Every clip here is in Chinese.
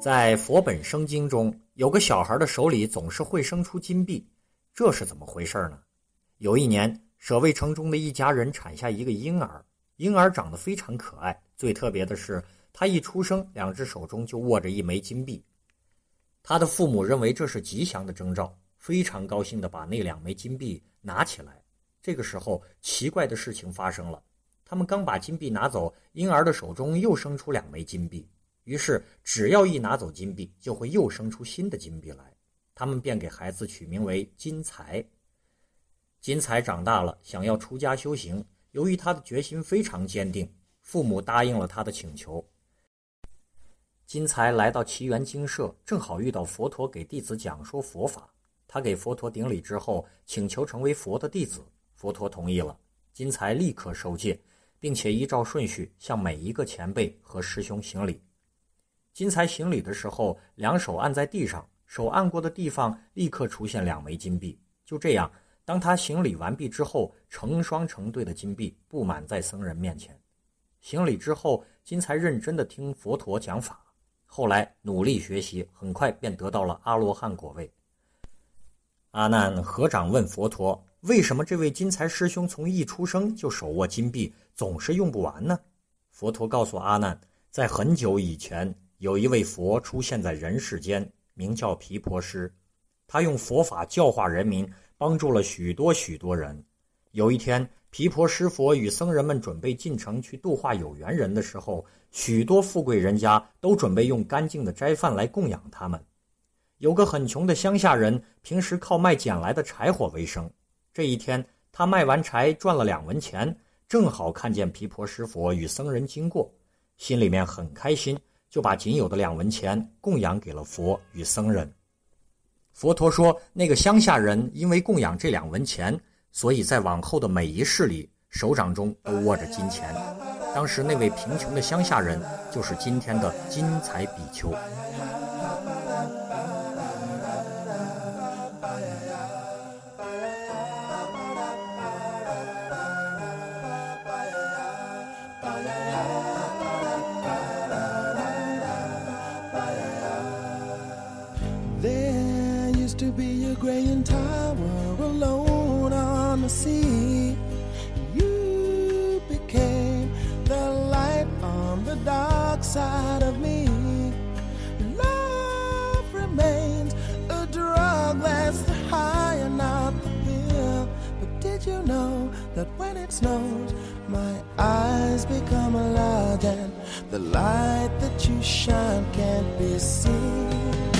在佛本生经中，有个小孩的手里总是会生出金币，这是怎么回事呢？有一年，舍卫城中的一家人产下一个婴儿，婴儿长得非常可爱，最特别的是，他一出生，两只手中就握着一枚金币。他的父母认为这是吉祥的征兆，非常高兴地把那两枚金币拿起来。这个时候，奇怪的事情发生了，他们刚把金币拿走，婴儿的手中又生出两枚金币。于是，只要一拿走金币，就会又生出新的金币来。他们便给孩子取名为金财。金财长大了，想要出家修行。由于他的决心非常坚定，父母答应了他的请求。金财来到奇缘精舍，正好遇到佛陀给弟子讲说佛法。他给佛陀顶礼之后，请求成为佛的弟子。佛陀同意了，金财立刻受戒，并且依照顺序向每一个前辈和师兄行礼。金财行礼的时候，两手按在地上，手按过的地方立刻出现两枚金币。就这样，当他行礼完毕之后，成双成对的金币布满在僧人面前。行礼之后，金财认真地听佛陀讲法。后来努力学习，很快便得到了阿罗汉果位。阿难合掌问佛陀：“为什么这位金财师兄从一出生就手握金币，总是用不完呢？”佛陀告诉阿难，在很久以前，有一位佛出现在人世间，名叫毗婆师，他用佛法教化人民，帮助了许多许多人。有一天，毗婆师佛与僧人们准备进城去度化有缘人的时候，许多富贵人家都准备用干净的斋饭来供养他们。有个很穷的乡下人，平时靠卖捡来的柴火为生。这一天，他卖完柴赚了两文钱，正好看见毗婆师佛与僧人经过，心里面很开心，就把仅有的两文钱供养给了佛与僧人。佛陀说：“那个乡下人因为供养这两文钱，所以在往后的每一世里，手掌中都握着金钱。当时那位贫穷的乡下人，就是今天的金财比丘。” Graying tower alone on the sea. You became the light on the dark side of me. Love remains a drug that's the high and not the pill. But did you know that when it snows, my eyes become large and the light that you shine can't be seen?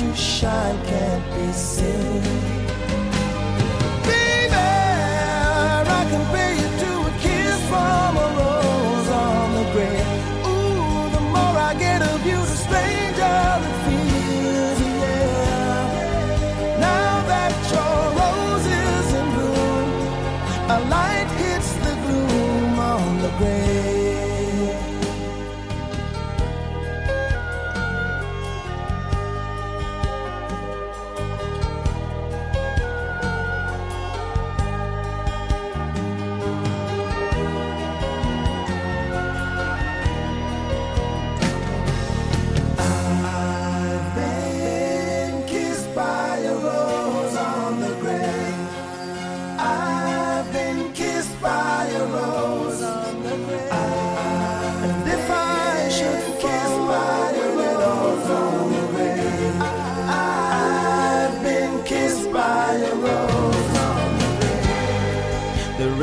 you shine can't be seen?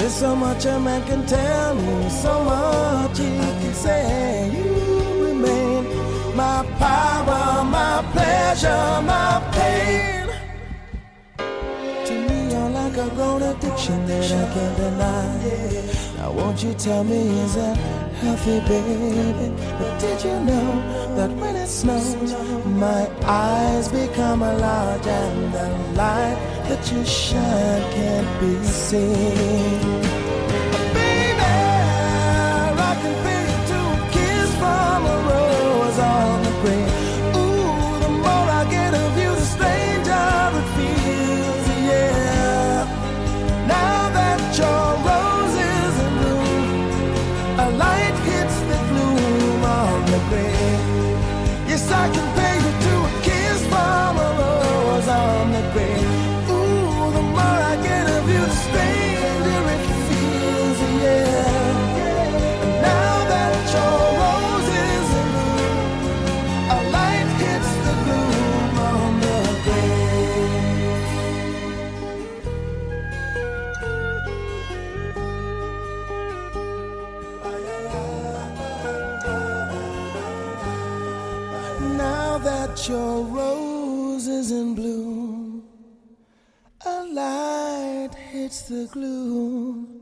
Is so much a man can tell me, so much he can say. You remain my power, my pleasure, my pain. Grown addiction that I can't deny. Now, won't you tell me, is that healthy, baby? But did you know that when it snows, my eyes become large and the light that you shine can't be seen? Baby, I can feel a kiss from a rose on the grave. Your rose is in bloom, a light hits the gloom